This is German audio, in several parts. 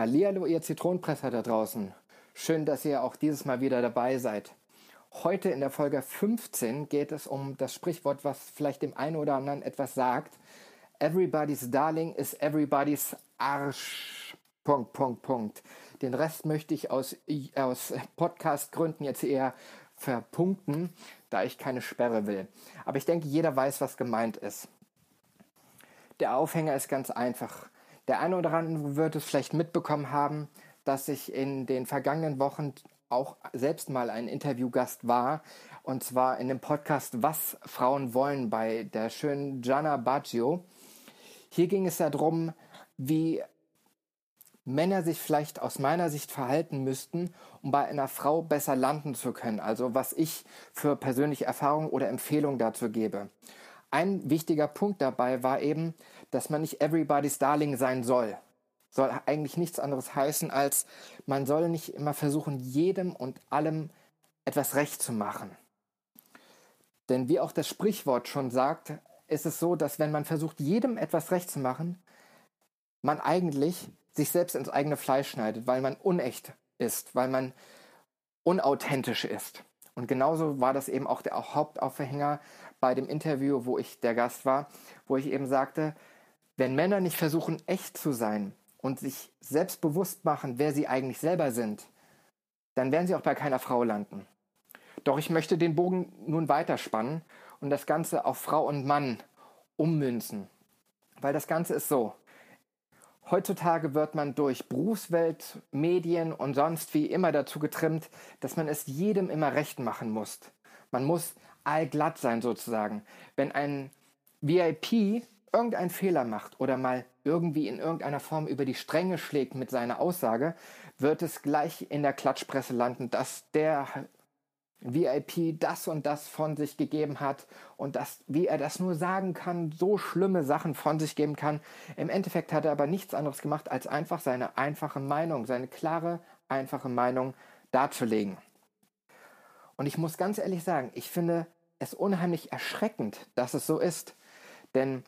Hallihallo, ihr Zitronenpresser da draußen. Schön, dass ihr auch dieses Mal wieder dabei seid. Heute in der Folge 15 geht es um das Sprichwort, was vielleicht dem einen oder anderen etwas sagt. Everybody's Darling is everybody's Arsch. Punkt, Punkt, Punkt. Den Rest möchte ich aus, aus Podcast-Gründen jetzt eher verpunkten, da ich keine Sperre will. Aber ich denke, jeder weiß, was gemeint ist. Der Aufhänger ist ganz einfach. Der eine oder andere wird es vielleicht mitbekommen haben, dass ich in den vergangenen Wochen auch selbst mal ein Interviewgast war. Und zwar in dem Podcast Was Frauen wollen bei der schönen Gianna Baggio. Hier ging es darum, wie Männer sich vielleicht aus meiner Sicht verhalten müssten, um bei einer Frau besser landen zu können. Also was ich für persönliche Erfahrungen oder Empfehlungen dazu gebe. Ein wichtiger Punkt dabei war eben, dass man nicht everybody's darling sein soll. Soll eigentlich nichts anderes heißen, als man soll nicht immer versuchen, jedem und allem etwas recht zu machen. Denn wie auch das Sprichwort schon sagt, ist es so, dass wenn man versucht, jedem etwas recht zu machen, man eigentlich sich selbst ins eigene Fleisch schneidet, weil man unecht ist, weil man unauthentisch ist. Und genauso war das eben auch der Hauptaufhänger bei dem Interview, wo ich der Gast war, wo ich eben sagte, wenn Männer nicht versuchen, echt zu sein und sich selbstbewusst machen, wer sie eigentlich selber sind, dann werden sie auch bei keiner Frau landen. Doch ich möchte den Bogen nun weiterspannen und das Ganze auf Frau und Mann ummünzen. Weil das Ganze ist so. Heutzutage wird man durch Berufswelt, Medien und sonst wie immer dazu getrimmt, dass man es jedem immer recht machen muss. Man muss allglatt sein sozusagen. Wenn ein VIP irgendeinen Fehler macht oder mal irgendwie in irgendeiner Form über die Stränge schlägt mit seiner Aussage, wird es gleich in der Klatschpresse landen, dass der VIP das und das von sich gegeben hat und das, wie er das nur sagen kann, so schlimme Sachen von sich geben kann. Im Endeffekt hat er aber nichts anderes gemacht, als einfach seine einfache Meinung, seine klare, einfache Meinung darzulegen. Und ich muss ganz ehrlich sagen, ich finde es unheimlich erschreckend, dass es so ist. Denn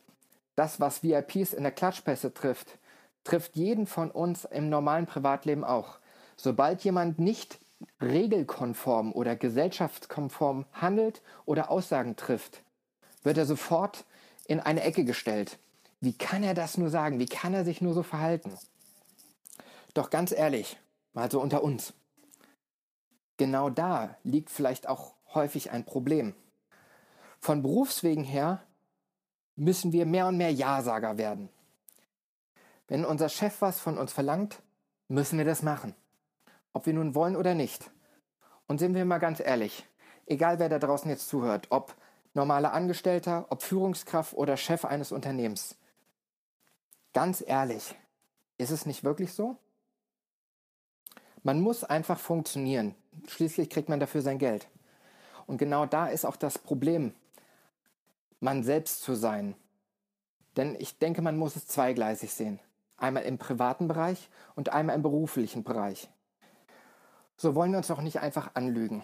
das, was VIPs in der Klatschpässe trifft, trifft jeden von uns im normalen Privatleben auch. Sobald jemand nicht regelkonform oder gesellschaftskonform handelt oder Aussagen trifft, wird er sofort in eine Ecke gestellt. Wie kann er das nur sagen? Wie kann er sich nur so verhalten? Doch ganz ehrlich, mal so unter uns. Genau da liegt vielleicht auch häufig ein Problem. Von Berufswegen her müssen wir mehr und mehr Ja-Sager werden. Wenn unser Chef was von uns verlangt, müssen wir das machen ob wir nun wollen oder nicht. Und sind wir mal ganz ehrlich, egal wer da draußen jetzt zuhört, ob normaler Angestellter, ob Führungskraft oder Chef eines Unternehmens, ganz ehrlich, ist es nicht wirklich so? Man muss einfach funktionieren. Schließlich kriegt man dafür sein Geld. Und genau da ist auch das Problem, man selbst zu sein. Denn ich denke, man muss es zweigleisig sehen. Einmal im privaten Bereich und einmal im beruflichen Bereich. So wollen wir uns doch nicht einfach anlügen.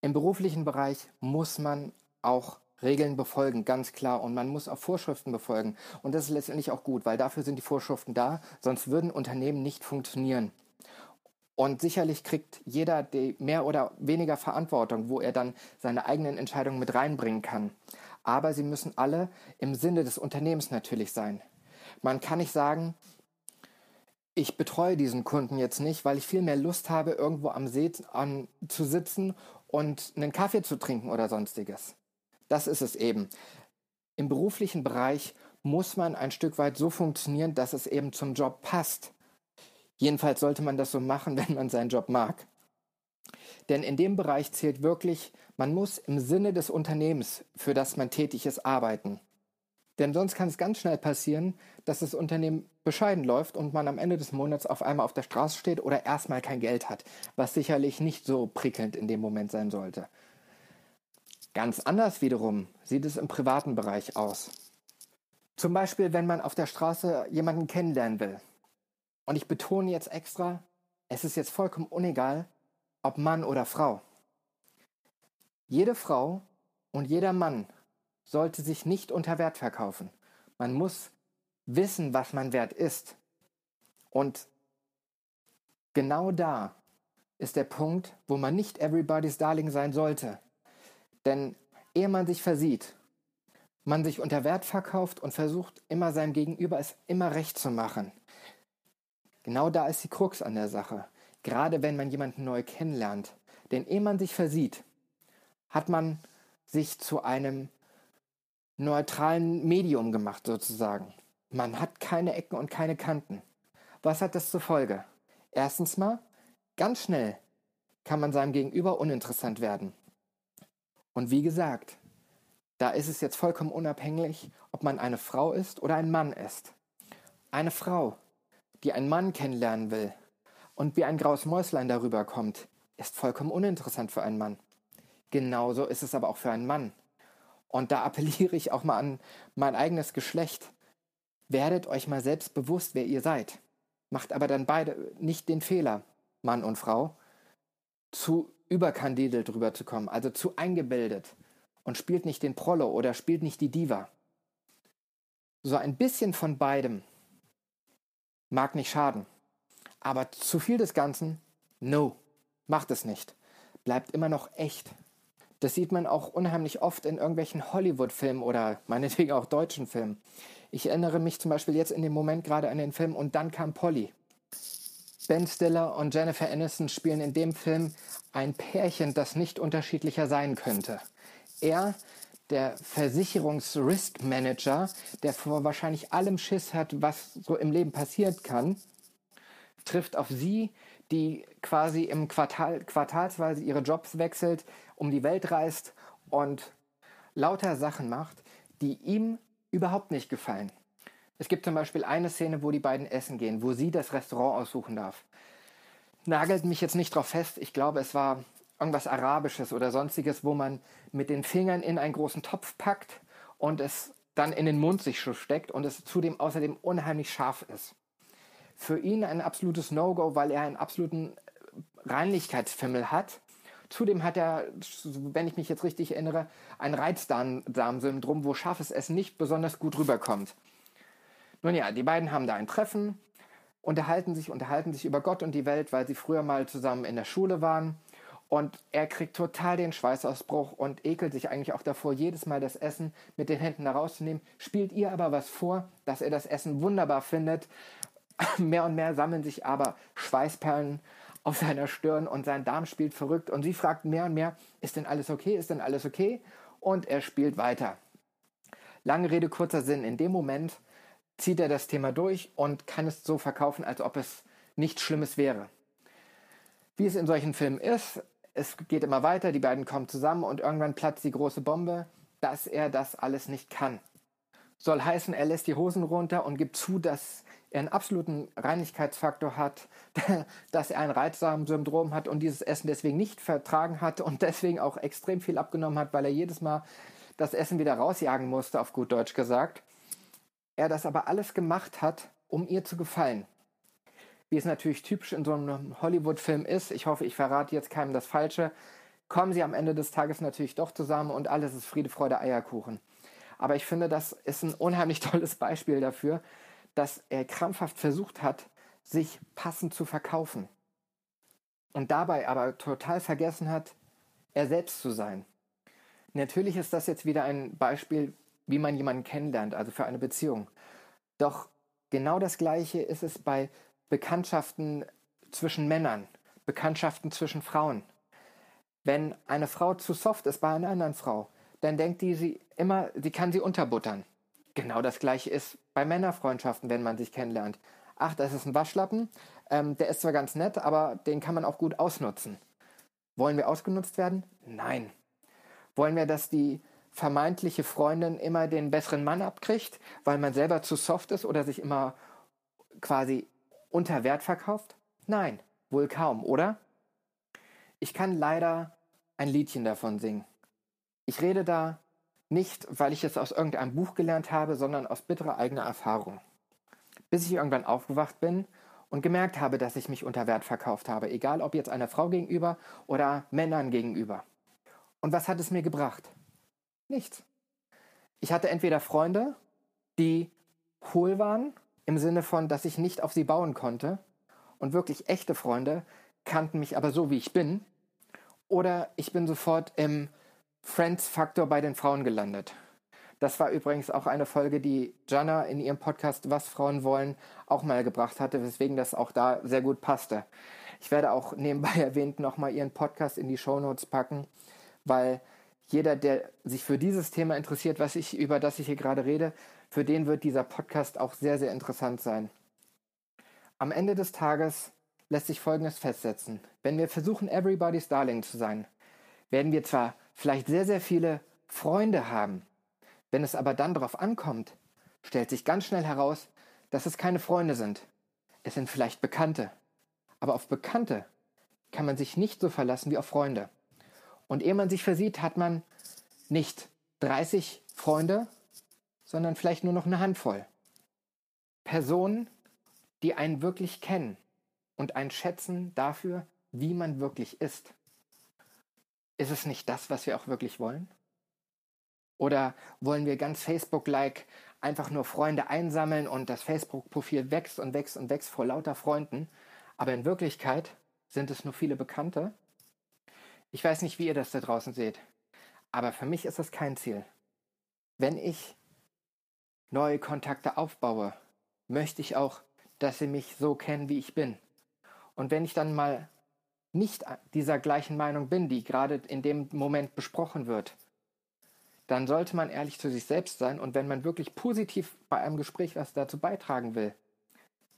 Im beruflichen Bereich muss man auch Regeln befolgen, ganz klar. Und man muss auch Vorschriften befolgen. Und das ist letztendlich auch gut, weil dafür sind die Vorschriften da, sonst würden Unternehmen nicht funktionieren. Und sicherlich kriegt jeder mehr oder weniger Verantwortung, wo er dann seine eigenen Entscheidungen mit reinbringen kann. Aber sie müssen alle im Sinne des Unternehmens natürlich sein. Man kann nicht sagen, ich betreue diesen Kunden jetzt nicht, weil ich viel mehr Lust habe, irgendwo am See an, zu sitzen und einen Kaffee zu trinken oder sonstiges. Das ist es eben. Im beruflichen Bereich muss man ein Stück weit so funktionieren, dass es eben zum Job passt. Jedenfalls sollte man das so machen, wenn man seinen Job mag. Denn in dem Bereich zählt wirklich, man muss im Sinne des Unternehmens, für das man tätig ist, arbeiten. Denn sonst kann es ganz schnell passieren, dass das Unternehmen bescheiden läuft und man am Ende des Monats auf einmal auf der Straße steht oder erstmal kein Geld hat, was sicherlich nicht so prickelnd in dem Moment sein sollte. Ganz anders wiederum sieht es im privaten Bereich aus. Zum Beispiel, wenn man auf der Straße jemanden kennenlernen will. Und ich betone jetzt extra, es ist jetzt vollkommen unegal, ob Mann oder Frau. Jede Frau und jeder Mann sollte sich nicht unter Wert verkaufen. Man muss wissen, was man wert ist. Und genau da ist der Punkt, wo man nicht everybody's Darling sein sollte. Denn ehe man sich versieht, man sich unter Wert verkauft und versucht immer seinem Gegenüber es immer recht zu machen. Genau da ist die Krux an der Sache. Gerade wenn man jemanden neu kennenlernt. Denn ehe man sich versieht, hat man sich zu einem neutralen Medium gemacht sozusagen. Man hat keine Ecken und keine Kanten. Was hat das zur Folge? Erstens mal, ganz schnell kann man seinem Gegenüber uninteressant werden. Und wie gesagt, da ist es jetzt vollkommen unabhängig, ob man eine Frau ist oder ein Mann ist. Eine Frau, die einen Mann kennenlernen will und wie ein graues Mäuslein darüber kommt, ist vollkommen uninteressant für einen Mann. Genauso ist es aber auch für einen Mann. Und da appelliere ich auch mal an mein eigenes Geschlecht. Werdet euch mal selbst bewusst, wer ihr seid. Macht aber dann beide nicht den Fehler, Mann und Frau, zu überkandidelt drüber zu kommen, also zu eingebildet und spielt nicht den Prollo oder spielt nicht die Diva. So ein bisschen von beidem mag nicht schaden. Aber zu viel des Ganzen, no, macht es nicht. Bleibt immer noch echt. Das sieht man auch unheimlich oft in irgendwelchen Hollywood-Filmen oder meinetwegen auch deutschen Filmen. Ich erinnere mich zum Beispiel jetzt in dem Moment gerade an den Film Und dann kam Polly. Ben Stiller und Jennifer Aniston spielen in dem Film ein Pärchen, das nicht unterschiedlicher sein könnte. Er, der Versicherungs-Risk-Manager, der vor wahrscheinlich allem Schiss hat, was so im Leben passieren kann, trifft auf sie, die quasi im Quartal, quartalsweise ihre Jobs wechselt, um die Welt reist und lauter Sachen macht, die ihm überhaupt nicht gefallen. Es gibt zum Beispiel eine Szene, wo die beiden essen gehen, wo sie das Restaurant aussuchen darf. Nagelt mich jetzt nicht drauf fest. Ich glaube, es war irgendwas Arabisches oder sonstiges, wo man mit den Fingern in einen großen Topf packt und es dann in den Mund sich steckt und es zudem außerdem unheimlich scharf ist für ihn ein absolutes No-Go, weil er einen absoluten Reinlichkeitsfimmel hat. Zudem hat er, wenn ich mich jetzt richtig erinnere, ein Reizdarmsyndrom, wo scharfes Essen nicht besonders gut rüberkommt. Nun ja, die beiden haben da ein Treffen, unterhalten sich, unterhalten sich über Gott und die Welt, weil sie früher mal zusammen in der Schule waren. Und er kriegt total den Schweißausbruch und ekelt sich eigentlich auch davor, jedes Mal das Essen mit den Händen herauszunehmen. Spielt ihr aber was vor, dass er das Essen wunderbar findet Mehr und mehr sammeln sich aber Schweißperlen auf seiner Stirn und sein Darm spielt verrückt und sie fragt mehr und mehr, ist denn alles okay, ist denn alles okay? Und er spielt weiter. Lange Rede, kurzer Sinn, in dem Moment zieht er das Thema durch und kann es so verkaufen, als ob es nichts Schlimmes wäre. Wie es in solchen Filmen ist, es geht immer weiter, die beiden kommen zusammen und irgendwann platzt die große Bombe, dass er das alles nicht kann. Soll heißen, er lässt die Hosen runter und gibt zu, dass er einen absoluten Reinigkeitsfaktor hat, dass er ein Reizdarmsyndrom hat und dieses Essen deswegen nicht vertragen hat und deswegen auch extrem viel abgenommen hat, weil er jedes Mal das Essen wieder rausjagen musste, auf gut Deutsch gesagt. Er das aber alles gemacht hat, um ihr zu gefallen. Wie es natürlich typisch in so einem Hollywood-Film ist, ich hoffe, ich verrate jetzt keinem das Falsche, kommen sie am Ende des Tages natürlich doch zusammen und alles ist Friede, Freude, Eierkuchen. Aber ich finde, das ist ein unheimlich tolles Beispiel dafür, dass er krampfhaft versucht hat, sich passend zu verkaufen. Und dabei aber total vergessen hat, er selbst zu sein. Natürlich ist das jetzt wieder ein Beispiel, wie man jemanden kennenlernt, also für eine Beziehung. Doch genau das Gleiche ist es bei Bekanntschaften zwischen Männern, Bekanntschaften zwischen Frauen. Wenn eine Frau zu soft ist bei einer anderen Frau, dann denkt die sie immer, sie kann sie unterbuttern. Genau das gleiche ist bei Männerfreundschaften, wenn man sich kennenlernt. Ach, das ist ein Waschlappen. Ähm, der ist zwar ganz nett, aber den kann man auch gut ausnutzen. Wollen wir ausgenutzt werden? Nein. Wollen wir, dass die vermeintliche Freundin immer den besseren Mann abkriegt, weil man selber zu soft ist oder sich immer quasi unter Wert verkauft? Nein, wohl kaum, oder? Ich kann leider ein Liedchen davon singen. Ich rede da nicht, weil ich es aus irgendeinem Buch gelernt habe, sondern aus bitterer eigener Erfahrung. Bis ich irgendwann aufgewacht bin und gemerkt habe, dass ich mich unter Wert verkauft habe, egal ob jetzt einer Frau gegenüber oder Männern gegenüber. Und was hat es mir gebracht? Nichts. Ich hatte entweder Freunde, die hohl waren, im Sinne von, dass ich nicht auf sie bauen konnte, und wirklich echte Freunde kannten mich aber so, wie ich bin, oder ich bin sofort im Friends-Faktor bei den Frauen gelandet. Das war übrigens auch eine Folge, die Jana in ihrem Podcast Was Frauen wollen auch mal gebracht hatte, weswegen das auch da sehr gut passte. Ich werde auch nebenbei erwähnt nochmal ihren Podcast in die Shownotes packen, weil jeder, der sich für dieses Thema interessiert, was ich, über das ich hier gerade rede, für den wird dieser Podcast auch sehr, sehr interessant sein. Am Ende des Tages lässt sich Folgendes festsetzen. Wenn wir versuchen, everybody's darling zu sein, werden wir zwar vielleicht sehr, sehr viele Freunde haben. Wenn es aber dann darauf ankommt, stellt sich ganz schnell heraus, dass es keine Freunde sind. Es sind vielleicht Bekannte. Aber auf Bekannte kann man sich nicht so verlassen wie auf Freunde. Und ehe man sich versieht, hat man nicht 30 Freunde, sondern vielleicht nur noch eine Handvoll. Personen, die einen wirklich kennen und einen schätzen dafür, wie man wirklich ist. Ist es nicht das, was wir auch wirklich wollen? Oder wollen wir ganz Facebook-like einfach nur Freunde einsammeln und das Facebook-Profil wächst und wächst und wächst vor lauter Freunden, aber in Wirklichkeit sind es nur viele Bekannte ich weiß nicht, wie ihr das da draußen seht, aber für mich ist das kein Ziel. Wenn ich neue Kontakte aufbaue, möchte ich auch, dass sie mich so kennen, wie ich bin. Und wenn ich dann mal nicht dieser gleichen Meinung bin, die gerade in dem Moment besprochen wird, dann sollte man ehrlich zu sich selbst sein und wenn man wirklich positiv bei einem Gespräch was dazu beitragen will,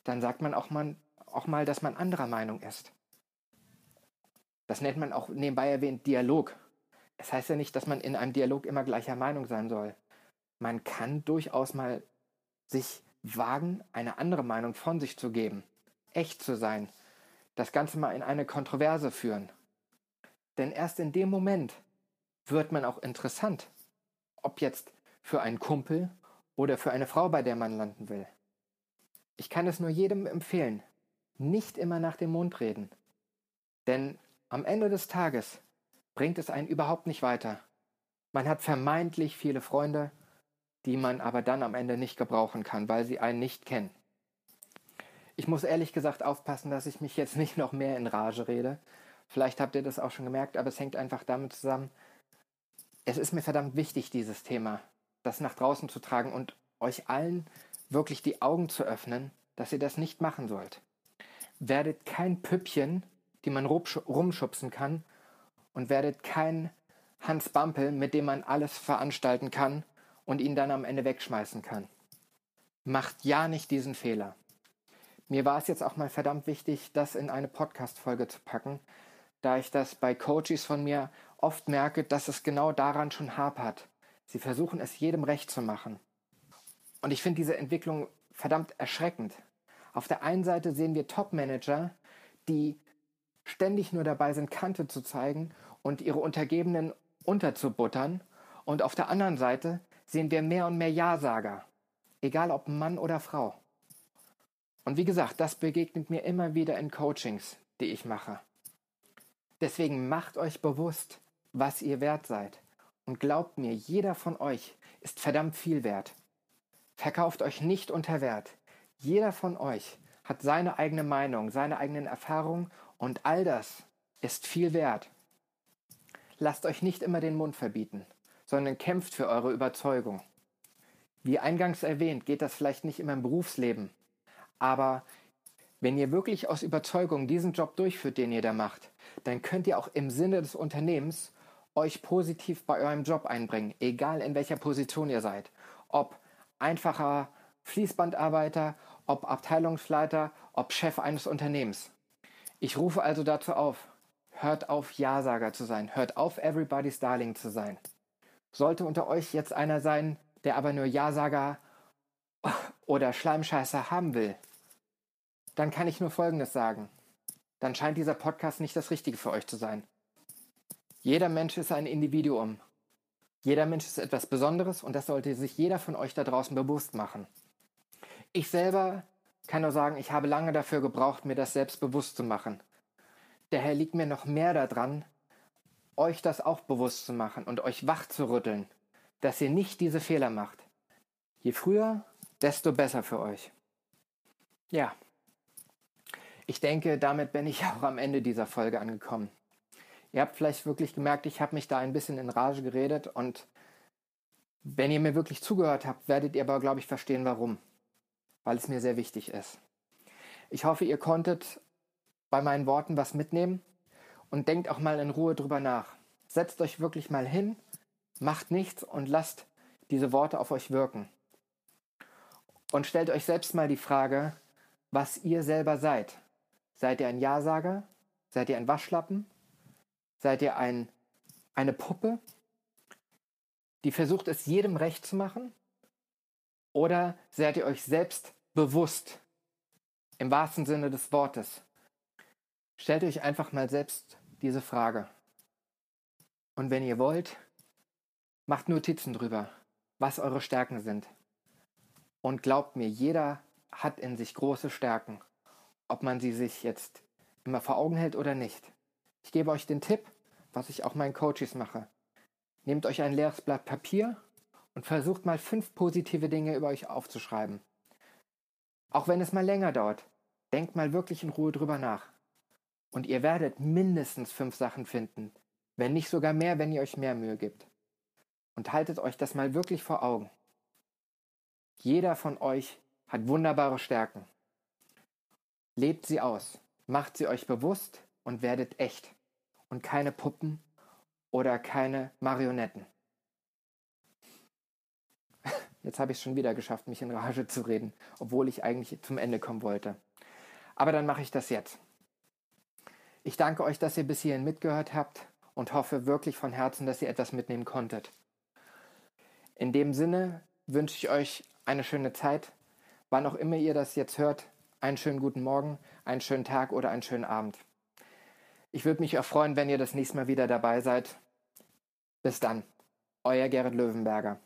dann sagt man auch mal, auch mal dass man anderer Meinung ist. Das nennt man auch nebenbei erwähnt Dialog. Es heißt ja nicht, dass man in einem Dialog immer gleicher Meinung sein soll. Man kann durchaus mal sich wagen, eine andere Meinung von sich zu geben, echt zu sein, das Ganze mal in eine Kontroverse führen. Denn erst in dem Moment wird man auch interessant, ob jetzt für einen Kumpel oder für eine Frau, bei der man landen will. Ich kann es nur jedem empfehlen, nicht immer nach dem Mund reden. Denn am Ende des Tages bringt es einen überhaupt nicht weiter. Man hat vermeintlich viele Freunde, die man aber dann am Ende nicht gebrauchen kann, weil sie einen nicht kennen. Ich muss ehrlich gesagt aufpassen, dass ich mich jetzt nicht noch mehr in Rage rede. Vielleicht habt ihr das auch schon gemerkt, aber es hängt einfach damit zusammen, es ist mir verdammt wichtig, dieses Thema, das nach draußen zu tragen und euch allen wirklich die Augen zu öffnen, dass ihr das nicht machen sollt. Werdet kein Püppchen die man rumschubsen kann und werdet kein Hans Bampel, mit dem man alles veranstalten kann und ihn dann am Ende wegschmeißen kann. Macht ja nicht diesen Fehler. Mir war es jetzt auch mal verdammt wichtig, das in eine Podcast-Folge zu packen, da ich das bei Coaches von mir oft merke, dass es genau daran schon hapert. Sie versuchen es jedem recht zu machen. Und ich finde diese Entwicklung verdammt erschreckend. Auf der einen Seite sehen wir Top-Manager, die ständig nur dabei sind, Kante zu zeigen und ihre Untergebenen unterzubuttern. Und auf der anderen Seite sehen wir mehr und mehr Ja-Sager, egal ob Mann oder Frau. Und wie gesagt, das begegnet mir immer wieder in Coachings, die ich mache. Deswegen macht euch bewusst, was ihr wert seid. Und glaubt mir, jeder von euch ist verdammt viel wert. Verkauft euch nicht unter Wert. Jeder von euch hat seine eigene Meinung, seine eigenen Erfahrungen und all das ist viel wert. Lasst euch nicht immer den Mund verbieten, sondern kämpft für eure Überzeugung. Wie eingangs erwähnt, geht das vielleicht nicht immer im Berufsleben, aber wenn ihr wirklich aus Überzeugung diesen Job durchführt, den ihr da macht, dann könnt ihr auch im Sinne des Unternehmens euch positiv bei eurem Job einbringen, egal in welcher Position ihr seid. Ob einfacher Fließbandarbeiter, ob Abteilungsleiter, ob Chef eines Unternehmens. Ich rufe also dazu auf, hört auf Ja-Sager zu sein, hört auf Everybody's Darling zu sein. Sollte unter euch jetzt einer sein, der aber nur Ja-Sager oder Schleimscheißer haben will, dann kann ich nur Folgendes sagen. Dann scheint dieser Podcast nicht das Richtige für euch zu sein. Jeder Mensch ist ein Individuum. Jeder Mensch ist etwas Besonderes und das sollte sich jeder von euch da draußen bewusst machen. Ich selber kann nur sagen, ich habe lange dafür gebraucht, mir das selbst bewusst zu machen. Daher liegt mir noch mehr daran, euch das auch bewusst zu machen und euch wach zu rütteln, dass ihr nicht diese Fehler macht. Je früher, desto besser für euch. Ja, ich denke, damit bin ich auch am Ende dieser Folge angekommen. Ihr habt vielleicht wirklich gemerkt, ich habe mich da ein bisschen in Rage geredet und wenn ihr mir wirklich zugehört habt, werdet ihr aber, glaube ich, verstehen, warum. Weil es mir sehr wichtig ist. Ich hoffe, ihr konntet bei meinen Worten was mitnehmen und denkt auch mal in Ruhe drüber nach. Setzt euch wirklich mal hin, macht nichts und lasst diese Worte auf euch wirken. Und stellt euch selbst mal die Frage, was ihr selber seid. Seid ihr ein Ja-Sager? Seid ihr ein Waschlappen? Seid ihr ein, eine Puppe, die versucht es jedem recht zu machen? Oder seid ihr euch selbst bewusst, im wahrsten Sinne des Wortes? Stellt euch einfach mal selbst diese Frage. Und wenn ihr wollt, macht Notizen drüber, was eure Stärken sind. Und glaubt mir, jeder hat in sich große Stärken, ob man sie sich jetzt immer vor Augen hält oder nicht. Ich gebe euch den Tipp, was ich auch meinen Coaches mache. Nehmt euch ein leeres Blatt Papier und versucht mal fünf positive Dinge über euch aufzuschreiben. Auch wenn es mal länger dauert, denkt mal wirklich in Ruhe drüber nach. Und ihr werdet mindestens fünf Sachen finden, wenn nicht sogar mehr, wenn ihr euch mehr Mühe gibt. Und haltet euch das mal wirklich vor Augen. Jeder von euch hat wunderbare Stärken. Lebt sie aus, macht sie euch bewusst und werdet echt und keine Puppen oder keine Marionetten. Jetzt habe ich es schon wieder geschafft, mich in Rage zu reden, obwohl ich eigentlich zum Ende kommen wollte. Aber dann mache ich das jetzt. Ich danke euch, dass ihr bis hierhin mitgehört habt und hoffe wirklich von Herzen, dass ihr etwas mitnehmen konntet. In dem Sinne wünsche ich euch eine schöne Zeit, wann auch immer ihr das jetzt hört. Einen schönen guten Morgen, einen schönen Tag oder einen schönen Abend. Ich würde mich auch freuen, wenn ihr das nächste Mal wieder dabei seid. Bis dann, euer Gerrit Löwenberger.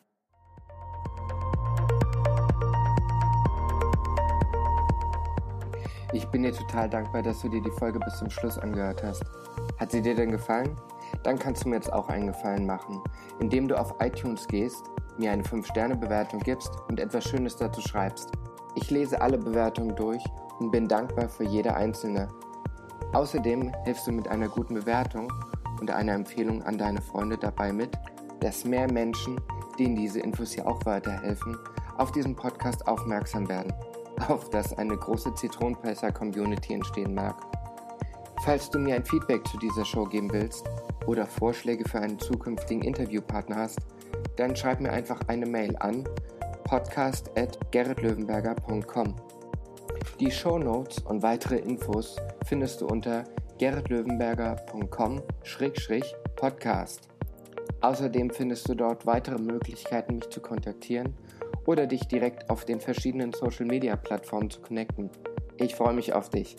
Ich bin dir total dankbar, dass du dir die Folge bis zum Schluss angehört hast. Hat sie dir denn gefallen? Dann kannst du mir jetzt auch einen Gefallen machen, indem du auf iTunes gehst, mir eine 5-Sterne-Bewertung gibst und etwas Schönes dazu schreibst. Ich lese alle Bewertungen durch und bin dankbar für jede einzelne. Außerdem hilfst du mit einer guten Bewertung und einer Empfehlung an deine Freunde dabei mit, dass mehr Menschen, denen diese Infos hier auch weiterhelfen, auf diesen Podcast aufmerksam werden, auf dass eine große Zitronenpresser-Community entstehen mag. Falls du mir ein Feedback zu dieser Show geben willst oder Vorschläge für einen zukünftigen Interviewpartner hast, dann schreib mir einfach eine Mail an podcast.gerritlöwenberger.com. Die Show Notes und weitere Infos findest du unter gerritlöwenberger.com-podcast. Außerdem findest du dort weitere Möglichkeiten, mich zu kontaktieren oder dich direkt auf den verschiedenen Social-Media-Plattformen zu connecten. Ich freue mich auf dich.